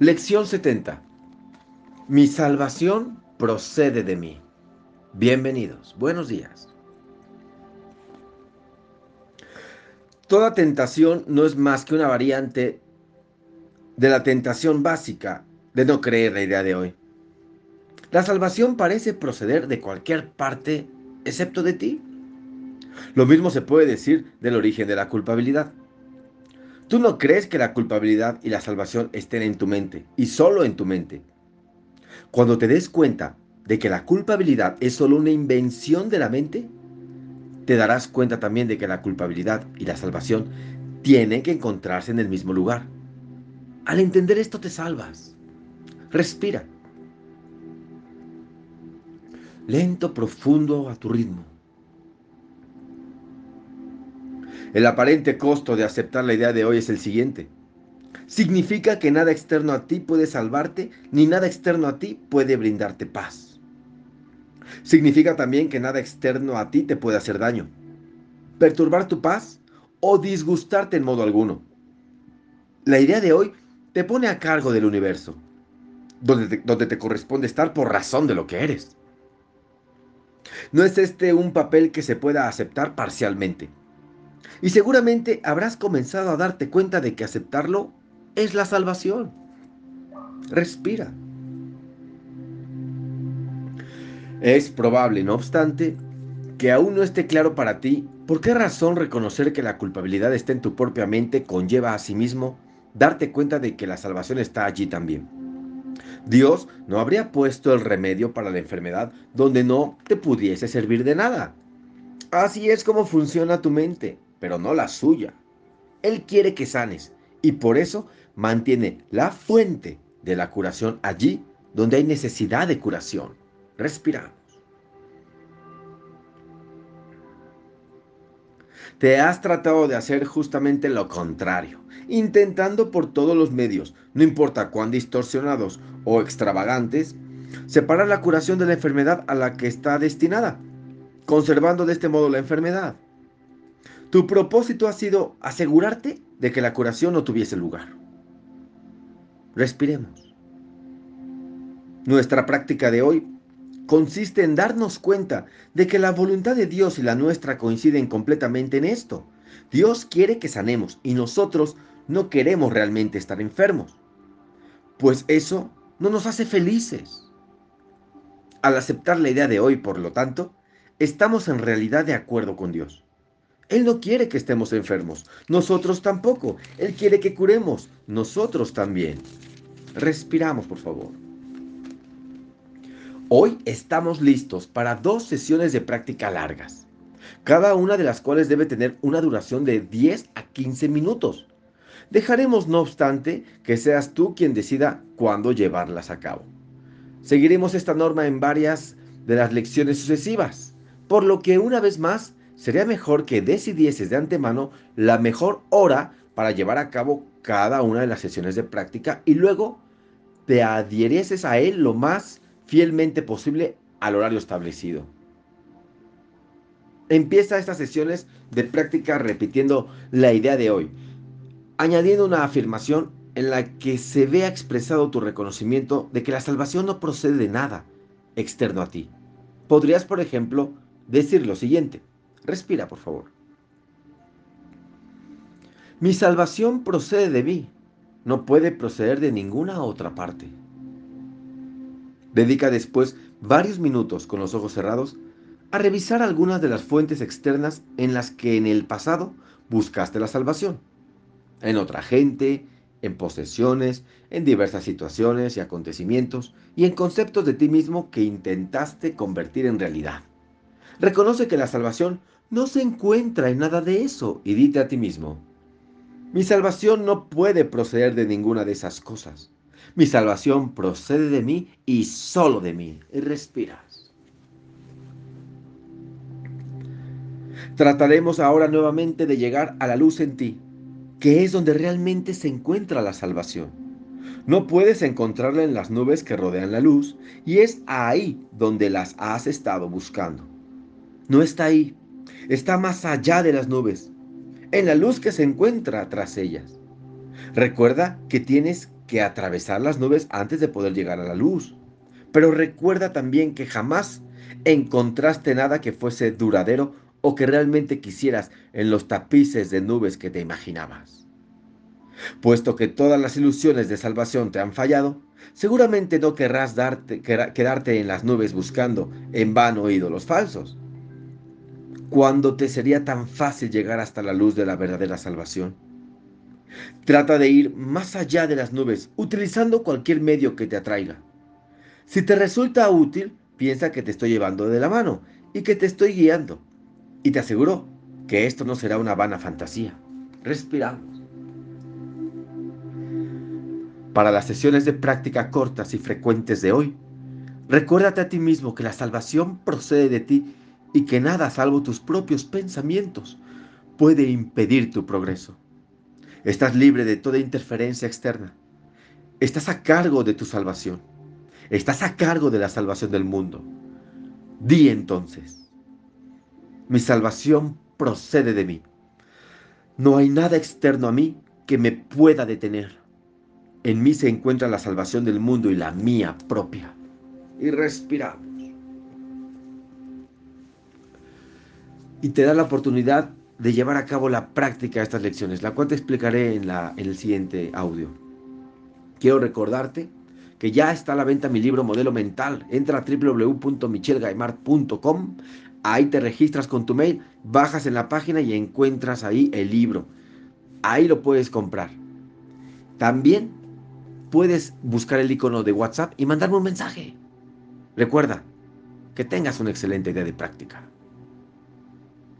Lección 70. Mi salvación procede de mí. Bienvenidos, buenos días. Toda tentación no es más que una variante de la tentación básica de no creer la idea de hoy. La salvación parece proceder de cualquier parte excepto de ti. Lo mismo se puede decir del origen de la culpabilidad. Tú no crees que la culpabilidad y la salvación estén en tu mente, y solo en tu mente. Cuando te des cuenta de que la culpabilidad es solo una invención de la mente, te darás cuenta también de que la culpabilidad y la salvación tienen que encontrarse en el mismo lugar. Al entender esto te salvas. Respira. Lento, profundo, a tu ritmo. El aparente costo de aceptar la idea de hoy es el siguiente. Significa que nada externo a ti puede salvarte, ni nada externo a ti puede brindarte paz. Significa también que nada externo a ti te puede hacer daño, perturbar tu paz o disgustarte en modo alguno. La idea de hoy te pone a cargo del universo, donde te, donde te corresponde estar por razón de lo que eres. No es este un papel que se pueda aceptar parcialmente. Y seguramente habrás comenzado a darte cuenta de que aceptarlo es la salvación. Respira. Es probable, no obstante, que aún no esté claro para ti por qué razón reconocer que la culpabilidad está en tu propia mente conlleva a sí mismo darte cuenta de que la salvación está allí también. Dios no habría puesto el remedio para la enfermedad donde no te pudiese servir de nada. Así es como funciona tu mente pero no la suya. Él quiere que sanes y por eso mantiene la fuente de la curación allí donde hay necesidad de curación. Respiramos. Te has tratado de hacer justamente lo contrario, intentando por todos los medios, no importa cuán distorsionados o extravagantes, separar la curación de la enfermedad a la que está destinada, conservando de este modo la enfermedad. Tu propósito ha sido asegurarte de que la curación no tuviese lugar. Respiremos. Nuestra práctica de hoy consiste en darnos cuenta de que la voluntad de Dios y la nuestra coinciden completamente en esto. Dios quiere que sanemos y nosotros no queremos realmente estar enfermos, pues eso no nos hace felices. Al aceptar la idea de hoy, por lo tanto, estamos en realidad de acuerdo con Dios. Él no quiere que estemos enfermos. Nosotros tampoco. Él quiere que curemos. Nosotros también. Respiramos, por favor. Hoy estamos listos para dos sesiones de práctica largas, cada una de las cuales debe tener una duración de 10 a 15 minutos. Dejaremos, no obstante, que seas tú quien decida cuándo llevarlas a cabo. Seguiremos esta norma en varias de las lecciones sucesivas, por lo que una vez más sería mejor que decidieses de antemano la mejor hora para llevar a cabo cada una de las sesiones de práctica y luego te adhierieses a él lo más fielmente posible al horario establecido. Empieza estas sesiones de práctica repitiendo la idea de hoy, añadiendo una afirmación en la que se vea expresado tu reconocimiento de que la salvación no procede de nada externo a ti. Podrías, por ejemplo, decir lo siguiente. Respira, por favor. Mi salvación procede de mí, no puede proceder de ninguna otra parte. Dedica después varios minutos con los ojos cerrados a revisar algunas de las fuentes externas en las que en el pasado buscaste la salvación. En otra gente, en posesiones, en diversas situaciones y acontecimientos y en conceptos de ti mismo que intentaste convertir en realidad. Reconoce que la salvación no se encuentra en nada de eso y dite a ti mismo, mi salvación no puede proceder de ninguna de esas cosas. Mi salvación procede de mí y solo de mí. Y respiras. Trataremos ahora nuevamente de llegar a la luz en ti, que es donde realmente se encuentra la salvación. No puedes encontrarla en las nubes que rodean la luz y es ahí donde las has estado buscando no está ahí, está más allá de las nubes, en la luz que se encuentra tras ellas. Recuerda que tienes que atravesar las nubes antes de poder llegar a la luz. Pero recuerda también que jamás encontraste nada que fuese duradero o que realmente quisieras en los tapices de nubes que te imaginabas. Puesto que todas las ilusiones de salvación te han fallado, seguramente no querrás darte, quedarte en las nubes buscando en vano ídolos falsos. ¿Cuándo te sería tan fácil llegar hasta la luz de la verdadera salvación? Trata de ir más allá de las nubes, utilizando cualquier medio que te atraiga. Si te resulta útil, piensa que te estoy llevando de la mano y que te estoy guiando. Y te aseguro que esto no será una vana fantasía. Respiramos. Para las sesiones de práctica cortas y frecuentes de hoy, recuérdate a ti mismo que la salvación procede de ti y que nada salvo tus propios pensamientos puede impedir tu progreso. Estás libre de toda interferencia externa. Estás a cargo de tu salvación. Estás a cargo de la salvación del mundo. Di entonces, mi salvación procede de mí. No hay nada externo a mí que me pueda detener. En mí se encuentra la salvación del mundo y la mía propia. Y respiramos. Y te da la oportunidad de llevar a cabo la práctica de estas lecciones, la cual te explicaré en, en el siguiente audio. Quiero recordarte que ya está a la venta mi libro Modelo Mental. Entra a www.michelgaimart.com, ahí te registras con tu mail, bajas en la página y encuentras ahí el libro. Ahí lo puedes comprar. También puedes buscar el icono de WhatsApp y mandarme un mensaje. Recuerda que tengas una excelente idea de práctica.